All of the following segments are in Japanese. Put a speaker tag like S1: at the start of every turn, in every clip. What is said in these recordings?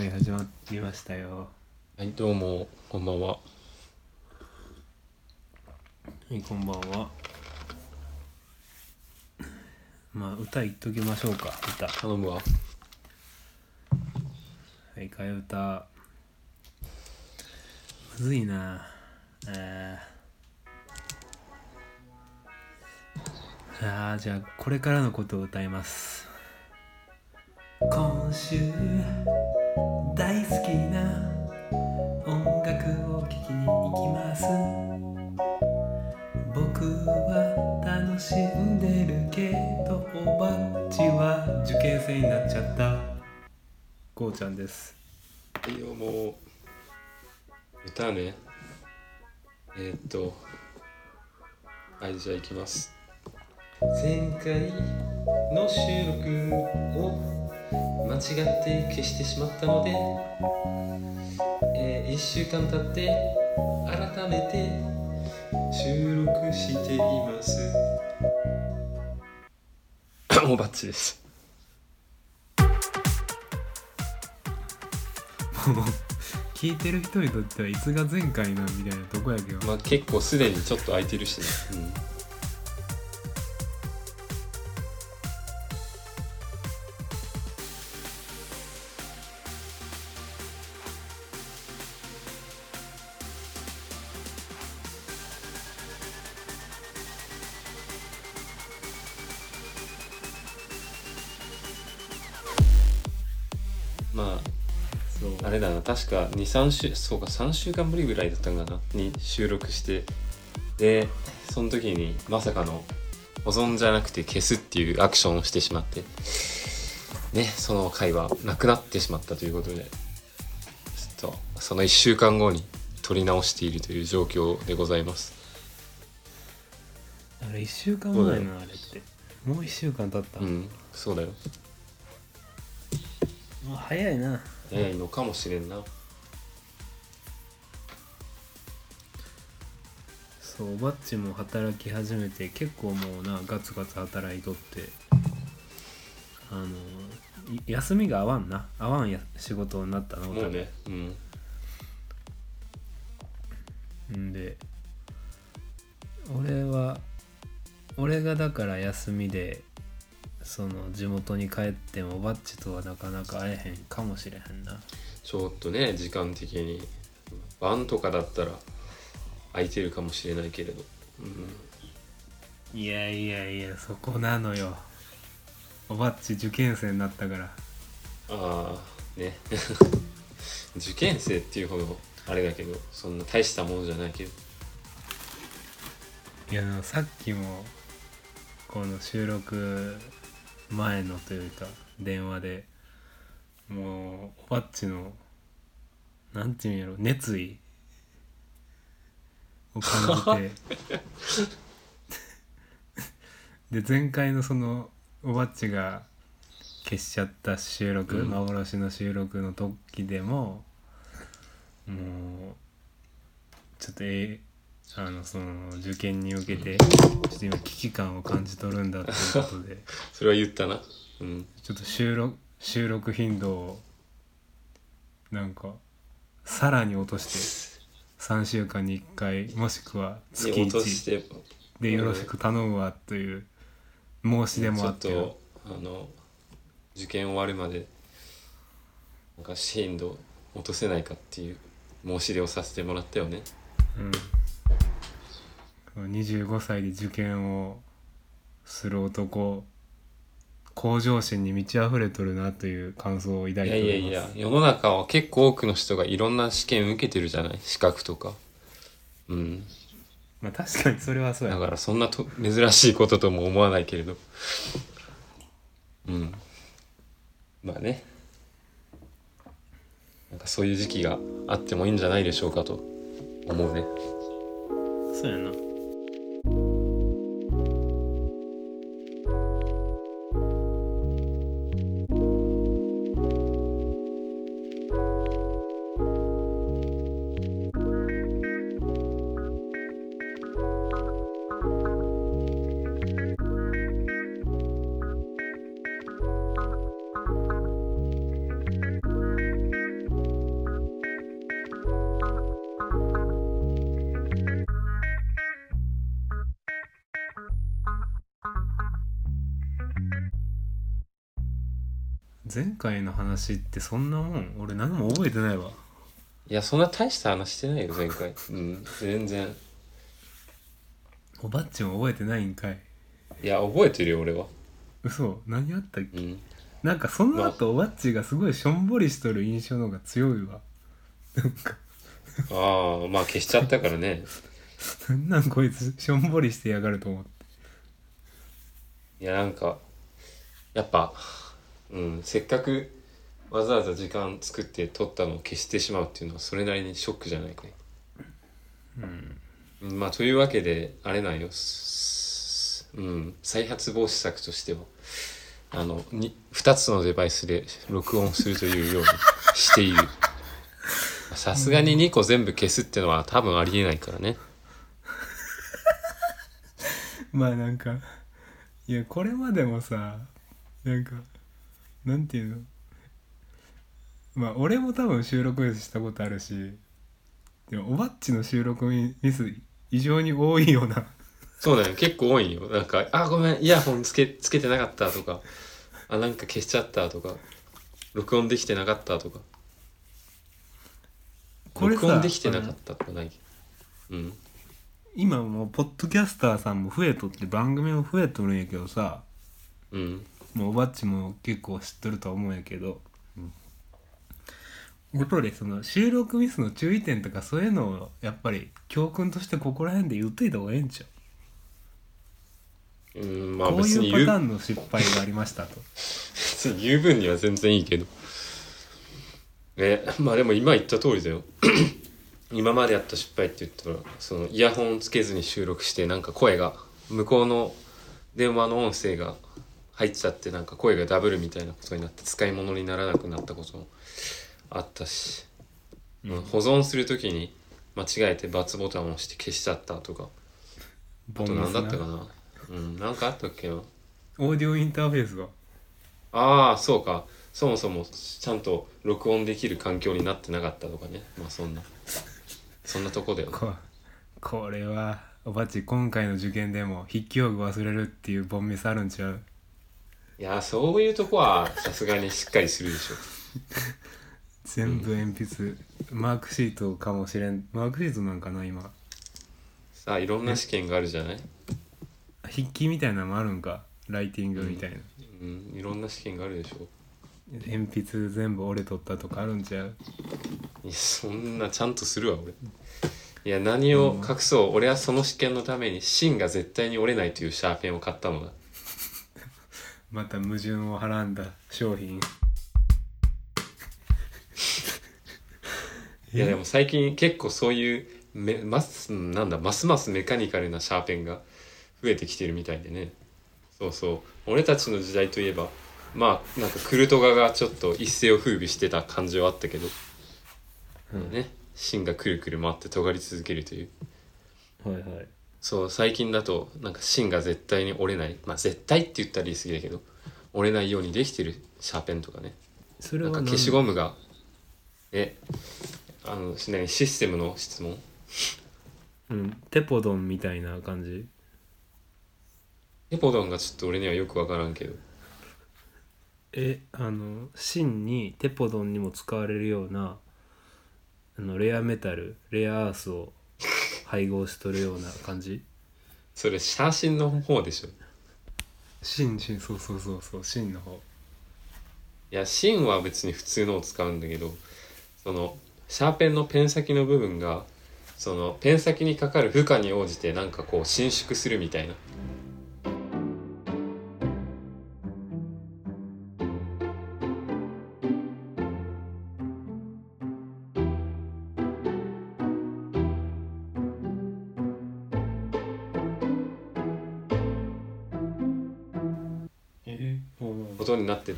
S1: はい始まりましたよ。
S2: はい、どうも、こんばんは。
S1: はいこんばんは。まあ歌言っときましょうか歌。
S2: 頼むわ。
S1: はい替え歌。むずいな。えー、あーじゃあこれからのことを歌います。今週大好きな音楽を聴きに行きます僕は楽しんでるけどおばっちは受験生になっちゃったこうちゃんです
S2: はいよ、もう、歌ね。えー、っと、はい、じゃあ行きます。前回の収録を間違って消してしまったので、え1週間経って改めて収録しています。もうバッチリです。
S1: もう聞いてる人にとってはいつが前回なんみたいなとこやけど、
S2: まあ結構すでにちょっと空いてるしね。うん確か23週そうか3週間ぶりぐらいだったんかな？に収録して。でその時にまさかの保存じゃなくて消すっていうアクションをしてしまって。ねその回はなくなってしまったということで。ちょっとその1週間後に撮り直しているという状況でございます。
S1: あれ1週間前のあれって。もう1週間経った、
S2: うんそうだよ。
S1: もう早いな
S2: 早いのかもしれんな。
S1: そうおばっちも働き始めて結構もうなガツガツ働いとって。あのい休みが合わんな。合わんや仕事になったなお
S2: もうねうん。
S1: んで俺は俺がだから休みでその地元に帰ってもバッチとはなかなか会えへんかもしれへんな。
S2: ちょっとね時間的に。晩とかだったら空いてるかもしれないけれど、うん、
S1: いやいやいやそこなのよ。おばっち受験生になったから。
S2: ああね。受験生っていうほどあれだけどそんな大したものじゃないけど。
S1: いやさっきもこの収録前のというか電話でもうおばっちのなんていうんやろ熱意。を感じて。で前回のそのおばっちが消しちゃった収録、
S2: うん。
S1: 幻の収録の時でももうちょっとえあのその受験に向けてちょっと今危機感を感じ取るんだということで
S2: それは言ったな。うん。
S1: ちょっと収録収録頻度をなんかさらに落として3週間に1回もしくは月
S2: に落とし
S1: 1
S2: て。
S1: でよろしく頼むわという申し出も
S2: ちょっ
S1: あってよ
S2: とあの受験終わるまでなんか頻度落とせないかっていう申し出をさせてもらったよね。
S1: うん、25歳で受験をする男向上心に満ち溢れとるなという感想を抱い
S2: い
S1: てお
S2: やいや
S1: ります
S2: いや世の中は結構多くの人がいろんな試験受けてるじゃない？資格とか。うん。
S1: まあ確かにそれはそうや。
S2: だからそんなと珍しいこととも思わないけれど。うん。まあね。なんかそういう時期があってもいいんじゃないでしょうかと思うね。
S1: そうやな回の話ってそんなもん？俺何も覚えてないわ。
S2: いやそんな大した話してないよ前回。うん全然。
S1: おばっちも覚えてないんかい。
S2: いや覚えてるよ俺は。
S1: 嘘？何あったっけ？
S2: うん。
S1: なんかその後おばっちがすごいしょんぼりしとる印象の方が強いわ。なんか。
S2: ああまあ消しちゃったからね。
S1: なんなんこいつしょんぼりしてやがると思って。
S2: いやなんかやっぱうんせっかくわざわざ時間作って撮ったのを消してしまうっていうのはそれなりにショックじゃないかね。うん。まあというわけであれなんよ。すうん再発防止策としてはあのに2つのデバイスで録音するというようにしている。さすがに2個全部消すってのは多分ありえないからね。
S1: まあなんかいやこれまでもさなんかなんていうの？まあ俺も多分収録ミスしたことあるしでもおばっちの収録ミス異常に多いような。
S2: そうだよ結構多いよ。なんか「あごめんイヤホンつけつけてなかった」とか「あなんか消しちゃった」とか「録音できてなかった」とか。
S1: これさ
S2: 録音できてなかったとかない。うん。
S1: 今もうポッドキャスターさんも増えとって番組も増えとるんやけどさ。
S2: うん
S1: もうおばっちも結構知っとると思うんやけど、うん、ことでその収録ミスの注意点とかそういうのをやっぱり教訓としてここら辺で言っといた方がええんちゃう？
S2: うんまあ
S1: こう
S2: 別に言う
S1: いうパターンの失敗がありましたと。
S2: 別に言う分には全然いいけど。ねまあでも今言った通りだよ。今までやった失敗って言ったらそのイヤホンつけずに収録してなんか声が向こうの電話の音声が入っちゃってなんか声がダブルみたいなことになって使い物にならなくなったこともあったし、
S1: うん。
S2: 保存する時に間違えて×ボタンを押して消しちゃったとかあと何だったかな。うんなんかあったっけな。
S1: オーディオインターフェースが。
S2: ああそうか。そもそもちゃんと録音できる環境になってなかったとかね。まあそんな。そんなとこだよね。
S1: ここれはおばっち今回の受験でも筆記用具忘れるっていうボンミスあるんちゃう？
S2: いやそういうとこはさすがにしっかりするでしょ。
S1: 全部鉛筆、マークシートかもしれん。マークシートなんかな今。
S2: さあいろんな試験があるじゃない？
S1: 筆記みたいなのもあるんか？ライティングみたいな、
S2: うんいろんな試験があるでしょ。
S1: 鉛筆全部折れとったとかあるんちゃう？
S2: いやそんなちゃんとするわ俺。いや何を隠そう、俺はその試験のために芯が絶対に折れないというシャーペンを買ったのだ
S1: また矛盾をはらんだ商品。
S2: いやでも最近結構そういうめますなんだますますメカニカルなシャーペンが増えてきてるみたいでね。そうそう。俺たちの時代といえばまあなんかクルトガがちょっと一世を風靡してた感じはあったけど、ね。芯がくるくる回って尖り続けるという。
S1: はいはい
S2: そう最近だとなんか芯が絶対に折れない。まあ絶対って言ったら言い過ぎだけど折れないようにできてる。シャーペンとかね。
S1: それは何
S2: なんか消しゴムが。えあの何？システムの質問？
S1: うん。テポドンみたいな感じ？
S2: エポドンがちょっと俺にはよく分からんけど。
S1: えあの芯にテポドンにも使われるようなあのレアメタルレアアースを配合しとるような感じ？
S2: それ写真の方でしょ。
S1: 芯芯そうそうそうそう芯の方。
S2: いや芯は別に普通のを使うんだけどそのシャーペンのペン先の部分がそのペン先にかかる負荷に応じてなんかこう伸縮するみたいな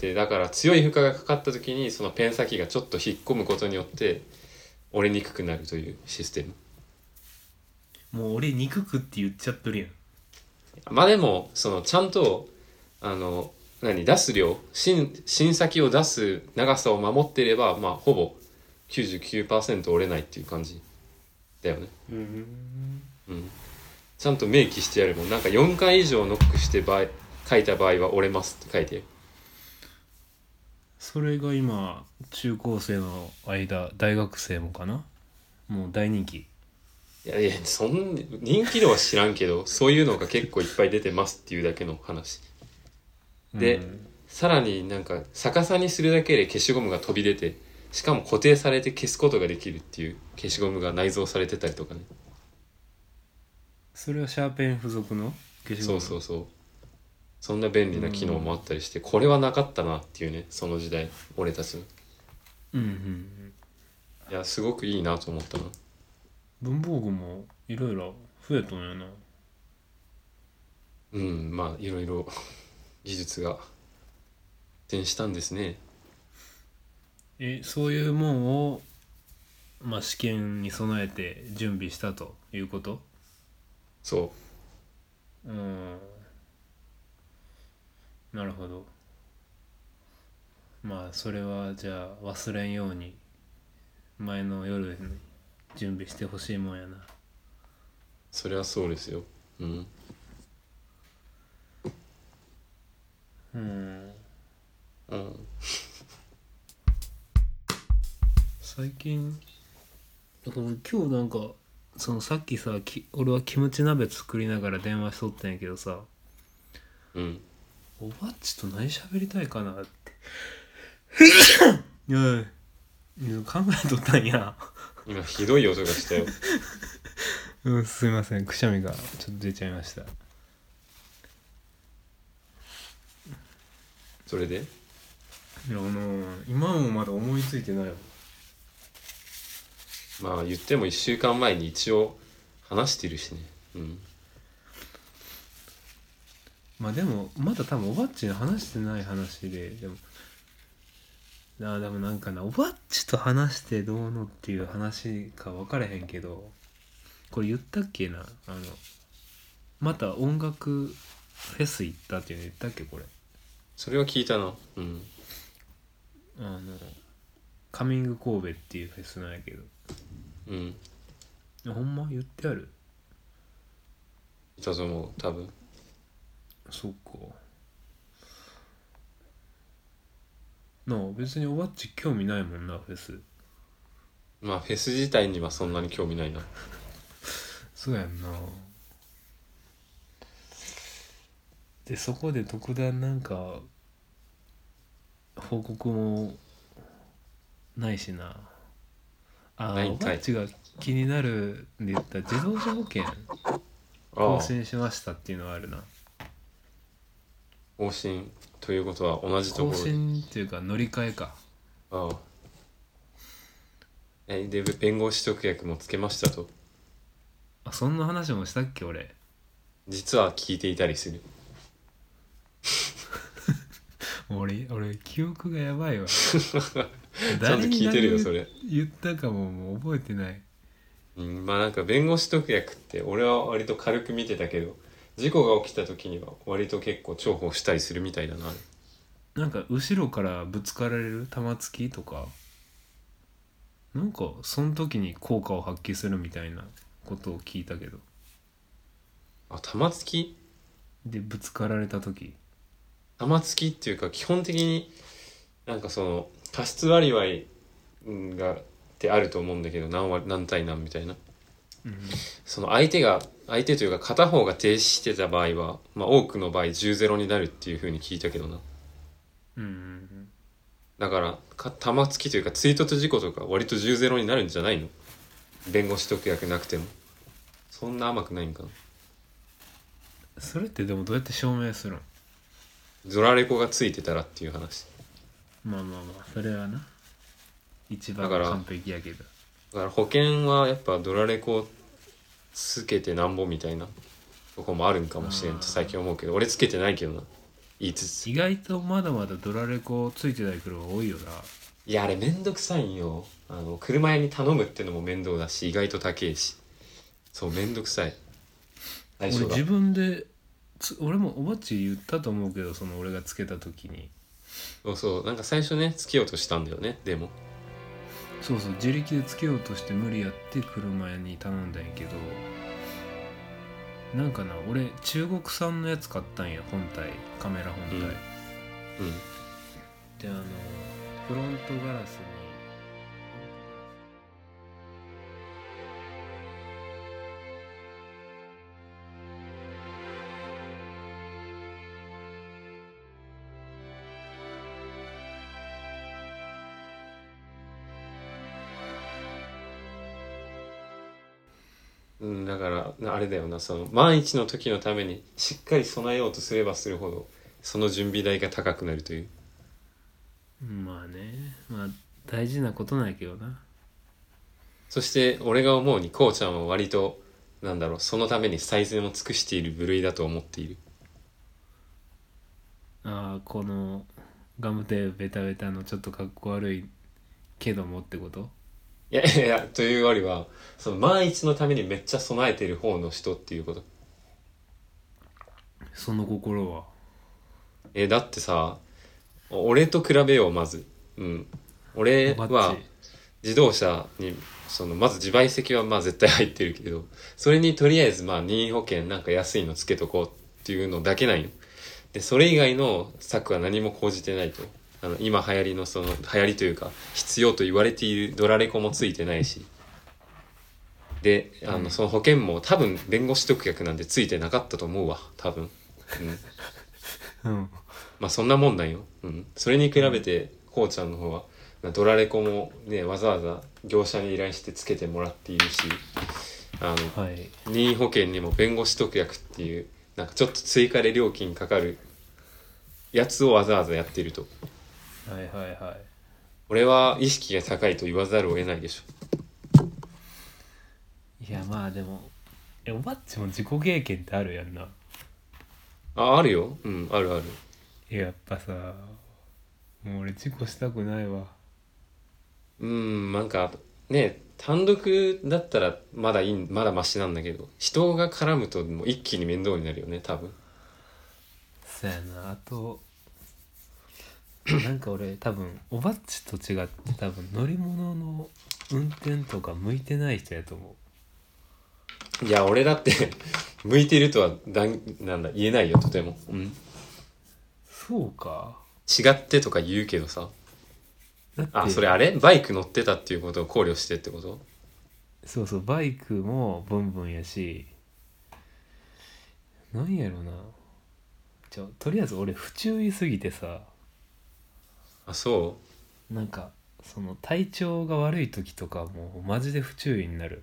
S2: ててだから強い負荷がかかった時にそのペン先がちょっと引っ込むことによって折れにくくなるというシステム。
S1: もう俺憎くって言っちゃっとるやん。
S2: まあでもそのちゃんとあの何出す量芯芯先を出す長さを守っていればまあほぼ99%折れないっていう感じだよね。
S1: うん。
S2: うん。ちゃんと明記してやるもん。なんか4回以上ノックして場合書いた場合は折れますって書いて
S1: それが今中高生の間大学生もかな？もう大人気。
S2: いやいやそん人気度は知らんけどそういうのが結構いっぱい出てますっていうだけの話。で
S1: うん。
S2: さらになんか逆さにするだけで消しゴムが飛び出てしかも固定されて消すことができるっていう消しゴムが内蔵されてたりとかね。
S1: それはシャーペン付属の消しゴム？
S2: そうそうそうそんな便利な機能もあったりしてこれはなかったなっていうねその時代俺たちの。
S1: うんうんうん。
S2: いやすごくいいなと思ったな。
S1: 文房具もいろいろ増えとんやな。
S2: うんまあいろいろ技術が発展したんですね。
S1: えそういうもんをまあ試験に備えて準備したということ？
S2: そ
S1: うんなるほど。まあそれはじゃあ忘れんように前の夜に準備してほしいもんやな。
S2: うそれはそうですよ。うん。
S1: うん。
S2: うん。
S1: 最近だから今日なんかそのさっきさき俺はキムチ鍋作りながら電話しとったんやけどさ。
S2: うん
S1: おばっちと何喋りたいかなって。い。や考えとったんや。
S2: 今ひどい音がしたよ。
S1: うんすいません。くしゃみがちょっと出ちゃいました。
S2: それで？
S1: いやあの今もまだ思いついてない。わ
S2: まあ言っても1週間前に一応話してるしね。うん
S1: まあでもまだ多分おばっちの話してない話ででもあでもなんかなおばっちと話してどうのっていう話か分からへんけどこれ言ったっけなあのまた音楽フェス行ったっていうの言ったっけこれ。
S2: それは聞いたな。うん。
S1: あのカミング神戸っていうフェスなんやけど。
S2: うん。
S1: ほんま言ってある？
S2: いたと思う多分
S1: そっか。なあ別におばっち興味ないもんなフェス。
S2: まあフェス自体にはそんなに興味ないな。
S1: そうやんな。でそこで特段なんか報告もないしな。あ
S2: ないんかい。
S1: おばっちが気になるんで言ったら自動車保険
S2: あ。
S1: 更
S2: あ
S1: 新しましたっていうのはあるな
S2: 更新ということは同じとこ
S1: 更
S2: ろで。
S1: 新っていうか乗り換えか。
S2: ああ。えで弁護士取得役もつけましたと。
S1: あそんな話もしたっけ俺。
S2: 実は聞いていたりする。
S1: 俺俺記憶がやばいわ。
S2: ちゃんと聞いてるよそれ。
S1: 言ったかももう覚えてない。
S2: うんまあなんか弁護士特約って俺は割と軽く見てたけど事故が起きた時には割と結構重宝したりするみたいだな。
S1: なんか後ろからぶつかられる玉突きとか。なんかその時に効果を発揮するみたいなことを聞いたけど。
S2: あ玉突き？
S1: でぶつかられた時。
S2: 玉突きっていうか基本的になんかその過失割合がってあると思うんだけど何割何対何みたいな。
S1: うん
S2: その相手が相手というか片方が停止してた場合は、まあ、多くの場合10-0になるっていうふうに聞いたけどな。
S1: うんうん
S2: だからか玉突きというか追突事故とか割と10-0になるんじゃないの？弁護士特約なくても。そんな甘くないんかな。
S1: それってでもどうやって証明するの？
S2: ゾラレコがついてたらっていう話。
S1: まあまあまあそれはな。一番完璧やけど
S2: だから保険はやっぱドラレコつけてなんぼみたいなとこもあるんかもしれんって最近思うけど俺つけてないけどな。言いつつ。
S1: 意外とまだまだドラレコついてない車が多いよな。い
S2: やあれめんどくさいんよ。あの車屋に頼むってのも面倒だし意外と高いし。そうめんどくさい。
S1: 俺自分でつ俺もおばっち言ったと思うけどその俺がつけた時に。
S2: そうそう。なんか最初ねつけようとしたんだよねでも
S1: そうそう自力でつけようとして無理やって車屋に頼んだんやけどなんかな俺中国産のやつ買ったんや本体カメラ本体、
S2: うん。うん。
S1: じゃああのフロントガラスに
S2: うんだからあれだよなその万一の時のためにしっかり備えようとすればするほどその準備代が高くなるという。
S1: まあねまあ大事なことなんやけどな。
S2: そして俺が思うにこうちゃんは割となんだろうそのために最善を尽くしている部類だと思っている。
S1: ああこのガムテベタベタのちょっとかっこ悪いけどもってこと？
S2: いやいやいやというよりはその万一のためにめっちゃ備えている方の人っていうこと。
S1: その心は？
S2: えだってさ俺と比べようまず。うん。俺
S1: バ
S2: は自動車にそのまず自賠責はまあ絶対入ってるけどそれにとりあえずまあ任意保険なんか安いのつけとこうっていうのだけなんよ。でそれ以外の策は何も講じてないとあの今流行りのその流行りというか必要と言われているドラレコもついてないしであの、
S1: うん
S2: その保険も多分弁護士特約なんでついてなかったと思うわ多分うん
S1: うん
S2: まあそんなもんなんよ。うん。それに比べて、こうちゃんの方は、ドラレコもね、わざわざ業者に依頼してつけてもらっているし、あの、
S1: はい
S2: 任意保険にも弁護士特約っていう、なんかちょっと追加で料金かかるやつをわざわざやっていると。
S1: はいはいはい
S2: 俺は意識が高いと言わざるを得ないでし
S1: いやまあでもえおばっちも自己経験ってあるやんな
S2: ょ。あ、あるよ。うん、あるある。
S1: いややっぱさもう俺事故したくないわ
S2: うん、なんか、ね、単独だったらまだいい、まだマシなんだけど、人が絡むともう一気に面倒になるよね、多分。
S1: そやなあと なんか俺多分おばっちと違って多分乗り物の運転とか向いてない人やと思う。
S2: いや、俺だって、向いてるとはだん、なんだ、言えないよ、とても。うん。
S1: そうか。
S2: 違ってとか言うけどさ。
S1: だって。
S2: あ、それあれ？バイク乗ってたっていうことを考慮してってこと？
S1: そうそうバイクもブンブンやし。なんやろな。ちょとりあえず俺不注意すぎてさ
S2: あ、そ
S1: なんかその体調が悪い時とかもうマジで不注意になる
S2: う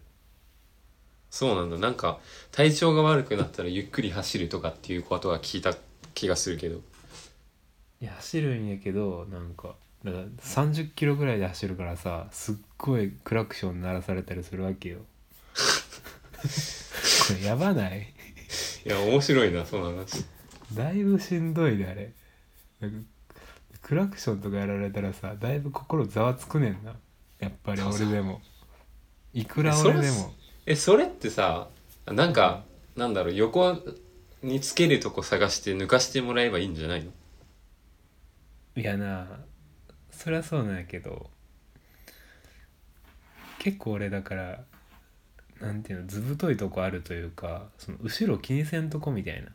S2: そうなんだ。なんか、体調が悪くなったらゆっくり走るとかっていうことは聞いた気がするけど。
S1: いや走るんやけどなんかだから30キロぐらいで走るからさすっごいクラクション鳴らされたりするわけよ これやばない？
S2: いや、面白いな、その話。
S1: だいぶしんどいであれなんかクラクションとかやられたらさだいぶ心ざわつくねんな。やっぱり俺でも。いくら俺でも。
S2: え、それってさ、なんか、なんだろう、横につけるとこ探して抜かしてもらえばいいんじゃないの？
S1: いやなそりゃそうなんやけど結構俺だからなんていうの図太いとこあるというかその後ろ気にせんとこみたいな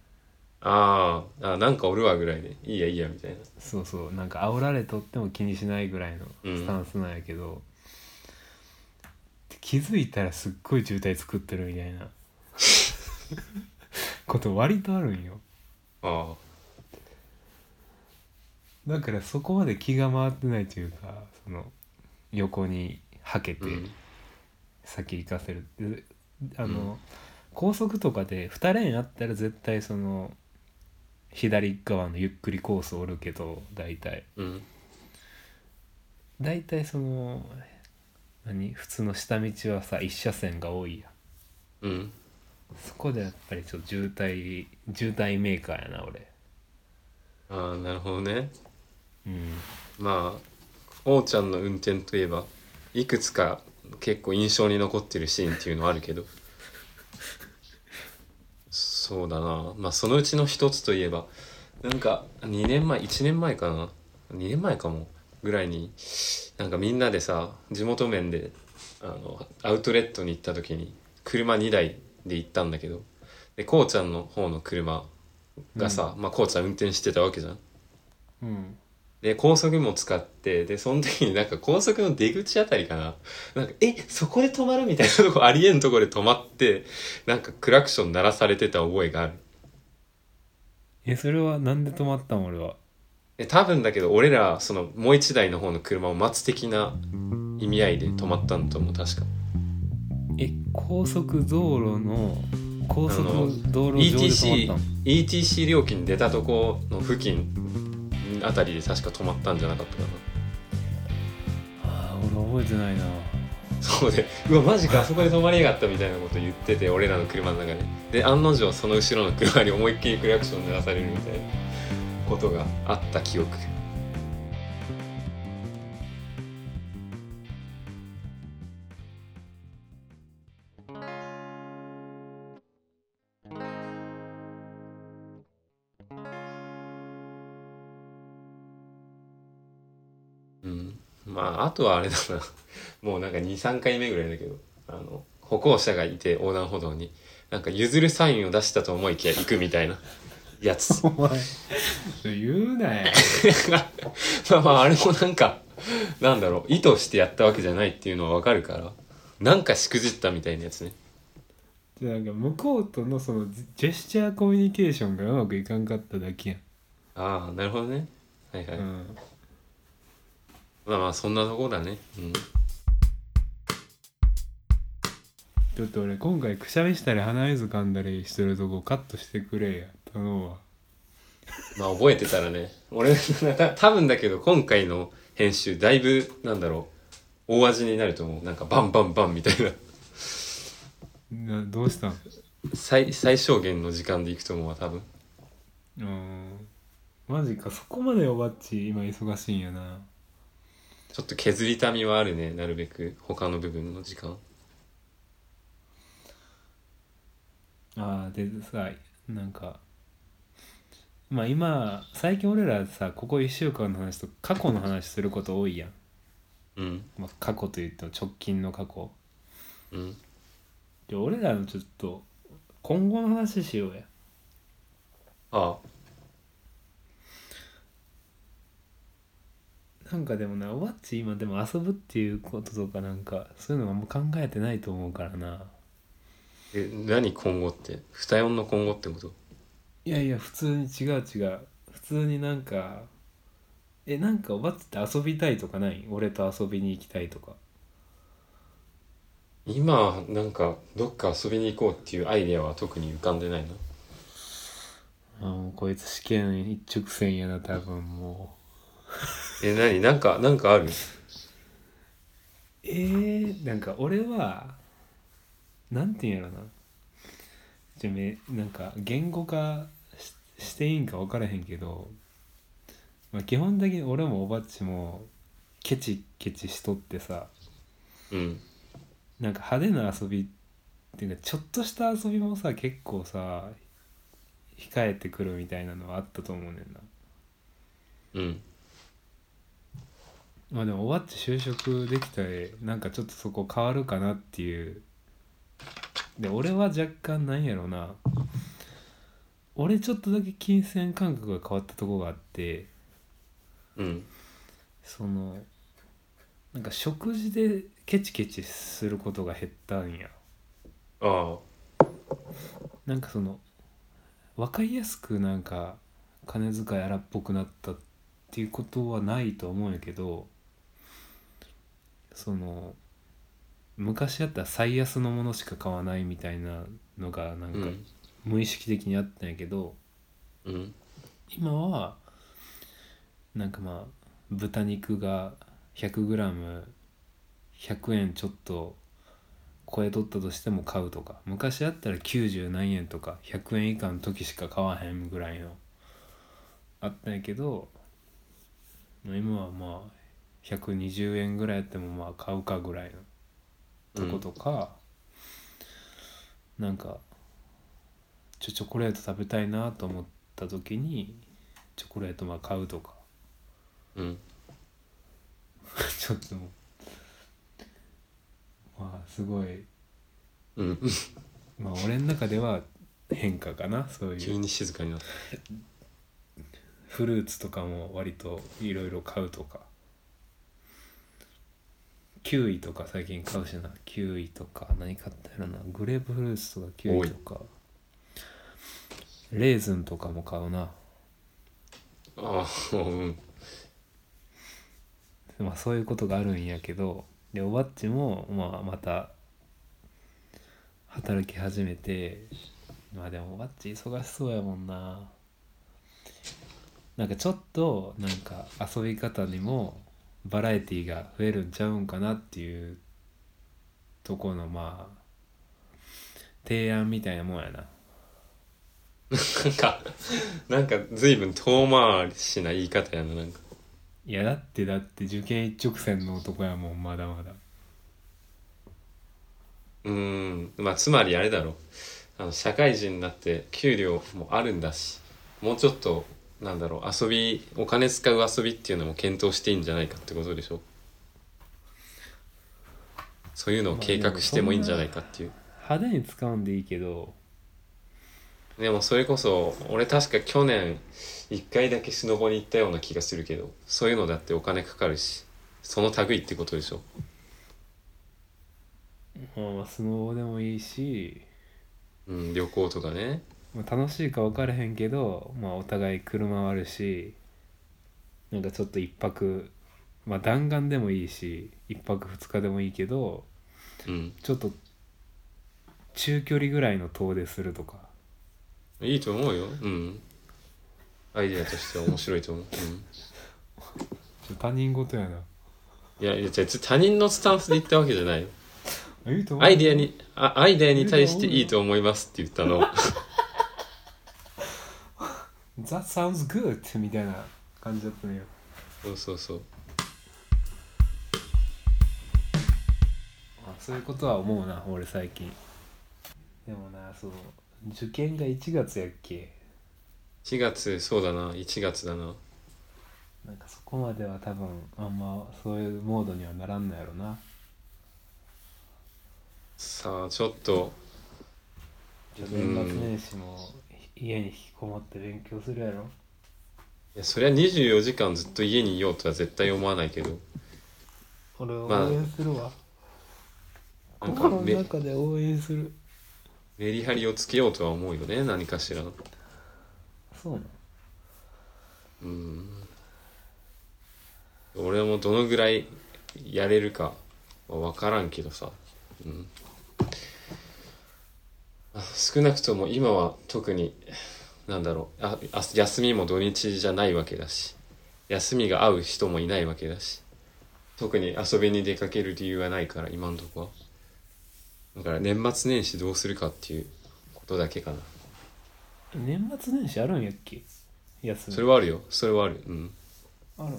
S2: あーあ、なんかおるわぐらいで、いいやいいや、みたいな。
S1: そうそうなんか煽られとっても気にしないぐらいの
S2: うん。
S1: スタンスなんやけど、気づいたらすっごい渋滞作ってるみたいな こと割とあるんよ。
S2: ああ。
S1: だからそこまで気が回ってないというかその横にはけて
S2: うん。
S1: 先行かせる。であの、高速とかで2レーンあったら絶対その左側のゆっくりコースおるけど大体
S2: うん。
S1: 大体その何？普通の下道はさ一車線が多いやん
S2: うん。
S1: そこでやっぱりちょっと渋滞渋滞メーカーやな俺
S2: ああ、なるほどね。
S1: うん
S2: まあ、おうちゃんの運転といえば、いくつか結構印象に残ってるシーンっていうのはあるけど。そうだな。まあ、そのうちの一つといえば、なんか、2年前、1年前かな。2年前かも。ぐらいに、なんかみんなでさ、地元面で、あの、アウトレットに行った時に、車2台で行ったんだけど、で、こうちゃんの方の車がさ、まあ、こうちゃん運転してたわけじゃん。
S1: うん
S2: で高速も使ってでその時になんか高速の出口あたりかな。なんかえそこで止まるみたいなとこありえんとこで止まってなんかクラクション鳴らされてた覚えがある。
S1: えそれはなんで止まったん俺は？
S2: え多分だけど俺らそのもう一台の方の車を待つ的な意味合いで止まったんだと思う確か。
S1: え高速道路の高速道路上で止
S2: ETC
S1: まった
S2: ETC 料金出たとこの付近あたりで確か止まったんじゃなかったかな。
S1: のああ俺覚えてないな。
S2: そうでうわマジかあそこで止まりやがったみたいなこと言ってて俺らの車の中で。で案の定その後ろの車に思いっきりクラクション鳴らされるみたいなことがあった記憶まああとはあれだな。もうなんか23回目ぐらいだけど。あの歩行者がいて横断歩道に。なんか譲るサインを出したと思いきや行くみたいな。やつ。
S1: お前言うなよ。
S2: まあまああれもなんかなんだろう。意図してやったわけじゃないっていうのはわかるから。なんかしくじったみたいなやつね。
S1: じゃあなんか向こうとのそのジェスチャーコミュニケーションがうまくいかんかっただけやん、
S2: ああなるほどね。はいはい、
S1: うん、
S2: まあまあそんなとこだね。うん。
S1: ちょっと俺今回くしゃみしたり鼻水噛んだりしてるとこカットしてくれや頼むわ。
S2: まあ覚えてたらね。俺た 多分だけど今回の編集だいぶなんだろう。大味になると思う。なんかバンバンバンみたいな。
S1: などうしたん？
S2: 最最小限の時間でいくと思うわ多分。
S1: うんマジか。そこまでおばっち今忙しいんやな
S2: ちょっと削りたみはあるねなるべく。他の部分の時間。
S1: ああでさなんかまあ今最近俺らさここ1週間の話と過去の話すること多いやん、
S2: うん。
S1: まあ、過去といっても直近の過去。
S2: うん。
S1: じゃあ俺らのちょっと今後の話しようや。
S2: あ
S1: なんかでもなおばっち今でも遊ぶっていうこととかなんかそういうのあんま考えてないと思うからな。
S2: え何今後って？二四の今後ってこと？
S1: いやいや普通に違う違う。普通になんかえなんかおばっちって遊びたいとかない？俺と遊びに行きたいとか。
S2: 今なんかどっか遊びに行こうっていうアイデアは特に浮かんでないな
S1: あもうこいつ試験一直線やな多分も
S2: え何？なんかなんかある？
S1: うえー、なんか俺はなんていうんやろな。じゃあめなんか言語化ししていいんか分からへんけど、まあ、基本的に俺もおばっちもケチケチしとってさ
S2: うん。
S1: なんか派手な遊びっていうかちょっとした遊びもさ結構さ控えてくるみたいなのはあったと思うねんな。
S2: うん
S1: まあでもおばっち就職できたらなんかちょっとそこ変わるかなっていう。で俺は若干なんやろな。俺ちょっとだけ金銭感覚が変わったとこがあって。
S2: うん。
S1: そのなんか食事でケチケチすることが減ったんや。
S2: あ
S1: なんかその分かりやすくなんか金遣い荒っぽくなったっていうことはないと思うんやけどその昔やったら最安のものしか買わないみたいなのがなんか
S2: うん。
S1: 無意識的にあったんやけど、
S2: うん。
S1: 今はなんかまあ豚肉が 100g100 円ちょっと超えとったとしても買うとか昔やったら90何円とか100円以下の時しか買わへんぐらいのあったんやけどまあ今はまあ120円ぐらいやってもまあ買うかぐらいのとことか、なんかちょチョコレート食べたいなと思った時にチョコレートまあ買うとか。
S2: うん。
S1: ちょっとまあすごい
S2: うん。
S1: まあ俺の中では変化かなそういう。
S2: 急に静かになった。
S1: フルーツとかも割といろいろ買うとかキウイとか最近買うしな。キウイとか何買ったやろな。グレープフルーツとかキウイとか。レーズンとかも買うな。
S2: ああうん。
S1: まあそういうことがあるんやけど。でおばっちも、まあ、また働き始めて。まあでもおばっち忙しそうやもんな。なんかちょっとなんか遊び方にもバラエティが増えるんちゃうんかなっていうとこのまあ提案みたいなもんやな。
S2: なんかなんか随分遠回しな言い方やななんか。
S1: いやだってだって受験一直線の男やもんまだまだ。
S2: うーんまあつまりあれだろ。あの社会人になって給料もあるんだしもうちょっとなんだろう遊びお金使う遊びっていうのも検討していいんじゃないかってことでしょ？そういうのを計画してもいいんじゃないかっていう。
S1: 派手に使うんでいいけど。
S2: でもそれこそ俺確か去年1回だけスノボに行ったような気がするけどそういうのだってお金かかるしその類ってことでしょ？
S1: まあスノボでもいいし。
S2: うん旅行とかね
S1: まあ、楽しいか分からへんけど、まあ、お互い車はあるしなんかちょっと一泊まあ弾丸でもいいし一泊二日でもいいけど
S2: うん。
S1: ちょっと中距離ぐらいの遠出するとか。
S2: いいと思うよ。うん。アイデアとしては面白いと思う、うん、
S1: 他人事やな。い
S2: やいやじゃあ他人のスタンスで言ったわけじゃない。よアイデアにあアイデアに対していいと思いますって言ったの
S1: That sounds good みたいな感じだったのよ。
S2: そうそうそう。
S1: あそういうことは思うな俺最近。でもなその受験が1月やっけ
S2: ？4月そうだな。1月だな。
S1: なんかそこまでは多分あんまそういうモードにはならんのやろな。
S2: さあちょっと。
S1: 年末年始も家に引きこもって勉強するやろ？
S2: いやそりゃ24時間ずっと家にいようとは絶対思わないけど。
S1: 俺応援するわ、
S2: なんか
S1: 心の
S2: め
S1: 中で応援する。
S2: メリハリをつけようとは思うよね何かしら。
S1: そうなの？
S2: うん。俺もどのぐらいやれるかは分からんけどさ、うん、あ少なくとも今は特になんだろう。ああ休みも土日じゃないわけだし。休みが合う人もいないわけだし。特に遊びに出かける理由はないから今のとこは。だから年末年始どうするかっていうことだけかな。
S1: 年末年始あるんやっけ？休み。
S2: それはあるよ。それはある。うん。
S1: ある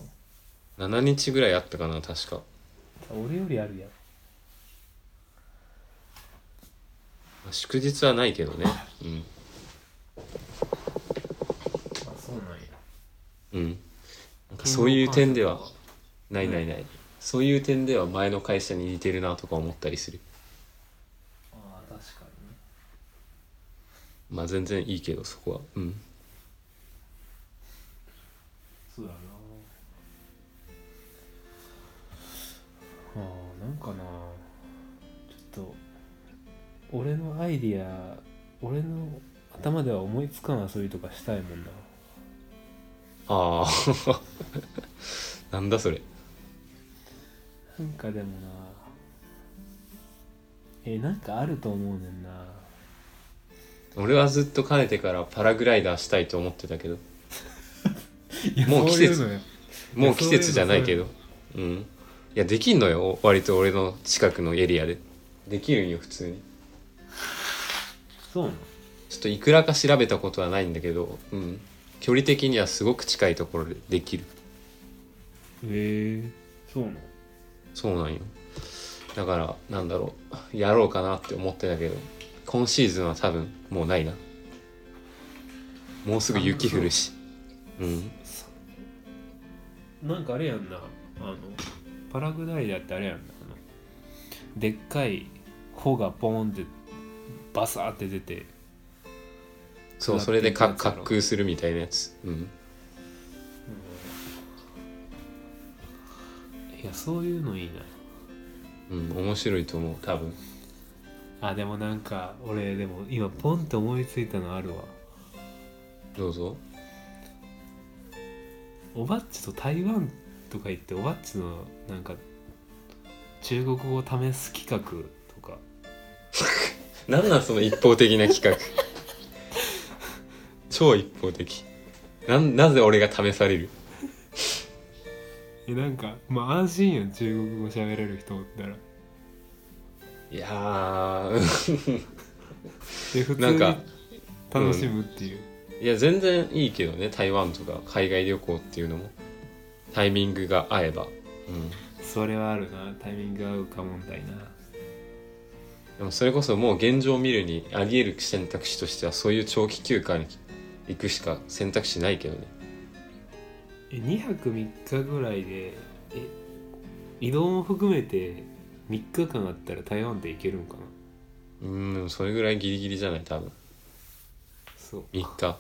S2: 7日ぐらいあったかな確か。
S1: 俺よりあるやん
S2: まあ祝日はないけどね。うん。
S1: あそうなんや。
S2: うん。なんかそういう点ではないないない。そういう点では前の会社に似てるなとか思ったりする。
S1: ああ確かにね。
S2: まあ全然いいけどそこは。うん。
S1: そうだな。ああなんかな。ちょっと俺のアイディア俺の頭では思いつかん遊びとかしたいもんな。
S2: ああ。なんだそれ。
S1: なんかでもなえなんかあると思うねんな。
S2: 俺はずっとかねてからパラグライダーしたいと思ってたけど。もう季節。もう季節じゃないけど。うん。いやできんのよ。割と俺の近くのエリアで。できるんよ普通に
S1: そうなの？
S2: ちょっといくらか調べたことはないんだけど、うん、距離的にはすごく近いところでできる。
S1: へえそうなの？
S2: そうなんよ。だからなんだろう。やろうかなって思ってたけど今シーズンは多分もうないな。もうすぐ雪降るし。う。ん。
S1: なんかあれやんな。あのパラグライダーってあれやんな。あのでっかい帆がポーンってバサーって出て
S2: そうそれで滑空するみたいなやつ。うん、うん、いや
S1: そういうのいいな。
S2: うん面白いと思う多分。
S1: あでもなんか俺でも今ポンって思いついたのあるわ。
S2: どうぞ。
S1: おばっちと台湾とか行っておばっちのなんか中国語試す企画とか。
S2: なんなんその一方的な企画？超一方的。なんなぜ俺が試される？
S1: えなんかまあ安心やん中国語喋れる人おったら。
S2: いやー。
S1: で普通に
S2: なんか
S1: 楽しむっていう、
S2: いや全然いいけどね台湾とか海外旅行っていうのも。タイミングが合えば、うん、
S1: それはあるなタイミング合うか問題な
S2: でもそれこそもう現状を見るにあり得る選択肢としてはそういう長期休暇に行くしか選択肢ないけどね。
S1: え2泊3日ぐらいでえ移動も含めて3日間あったら台湾で行けるんかな？
S2: うんでもそれぐらいギリギリじゃない多分。
S1: そう
S2: 3日。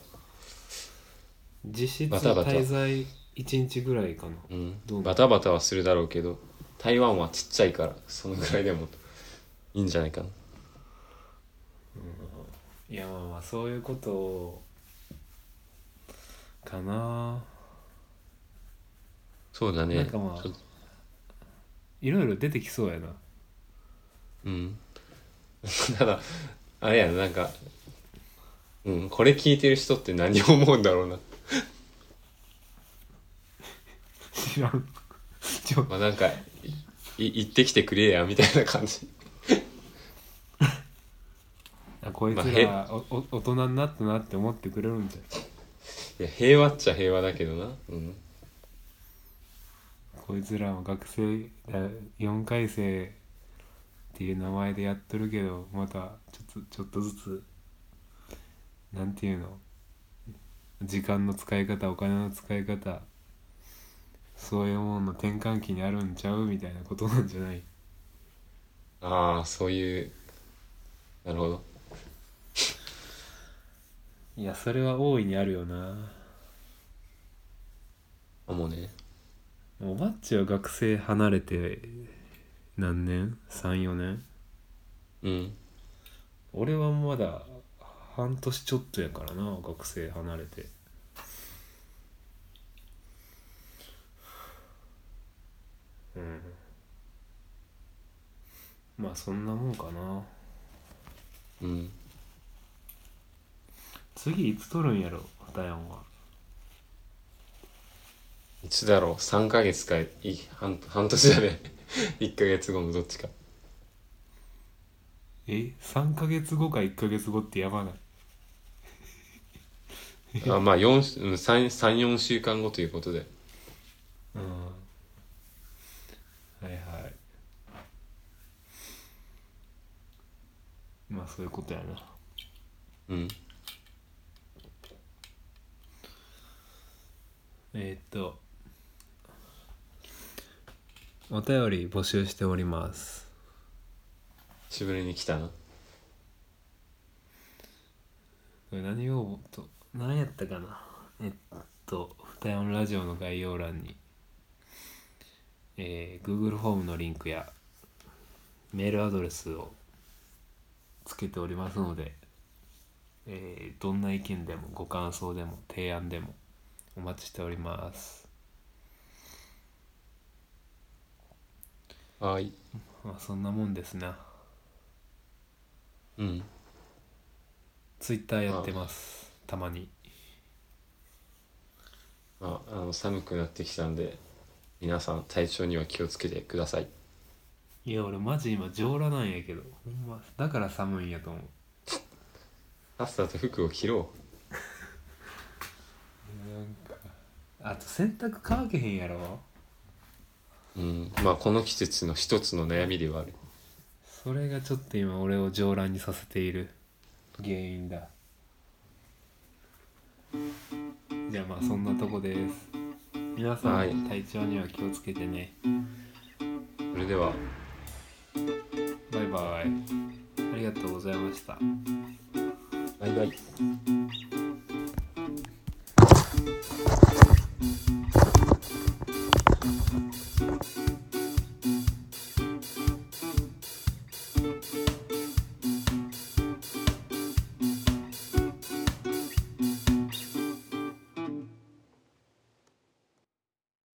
S1: 実質
S2: バタバタ。
S1: 滞在1日ぐらいかな。
S2: うん。
S1: どう。
S2: バタバタはするだろうけど台湾はちっちゃいからそのぐらいでもいいんじゃないかな。い
S1: やまあまあそういうことをかな。
S2: そうだね。
S1: なんかまあいろいろ出てきそうやな。
S2: うん。ただあれやななんかうんこれ聞いてる人って何を思うんだろうな。
S1: 知らん。
S2: まあなんかいい行ってきてくれやみたいな感じ
S1: あこいつ
S2: まあへ
S1: らおお大人になったなって思ってくれるんじゃん
S2: いや平和っちゃ平和だけどな。うん。
S1: こいつらも学生だ4回生っていう名前でやっとるけどまたちょっとちょっとずつなんていうの？時間の使い方お金の使い方そういうものの転換期にあるんちゃう？みたいなことなんじゃない？
S2: ああそういうなるほど
S1: いやそれは大いにあるよな。
S2: あもうね。
S1: おばっちは学生離れて何年 ?34 年？
S2: うん。
S1: 俺はまだ半年ちょっとやからな学生離れて。うん。まあそんなもんかな。
S2: うん
S1: 次いつ撮るんやろダヤンは。い
S2: つだろう？3ヶ月かい。半半年じゃね。1ヶ月後のどっちか。
S1: え？3ヶ月後か1ヶ月後ってやばない？
S2: あまあ34週間後ということで。
S1: うん。はいはい。まあそういうことやな。
S2: うん
S1: えーっと。お便り募集しております。
S2: 久しぶりに来たな
S1: これ何をと何やったかな？えっと「二山ラジオ」の概要欄に、えー Google フォームのリンクやメールアドレスをつけておりますので、えーどんな意見でもご感想でも提案でもお待ちしております。
S2: はい。
S1: まあそんなもんですな。
S2: うん。
S1: ツイッターやってます。たまに。
S2: ああの寒くなってきたんで皆さん体調には気をつけてください。
S1: いや俺マジ今上裸なんやけど。ほんまだから寒いんやと思う。
S2: さっさと服を着ろ。
S1: なんかあと洗濯乾けへんやろ？
S2: うん。まあこの季節の一つの悩みではある。
S1: それがちょっと今俺を上裸にさせている。原因だ。じゃあまあそんなとこです。皆さん、
S2: はい。
S1: 体調には気をつけてね。
S2: それでは。
S1: バイバイ。ありがとうございました。
S2: バイバイ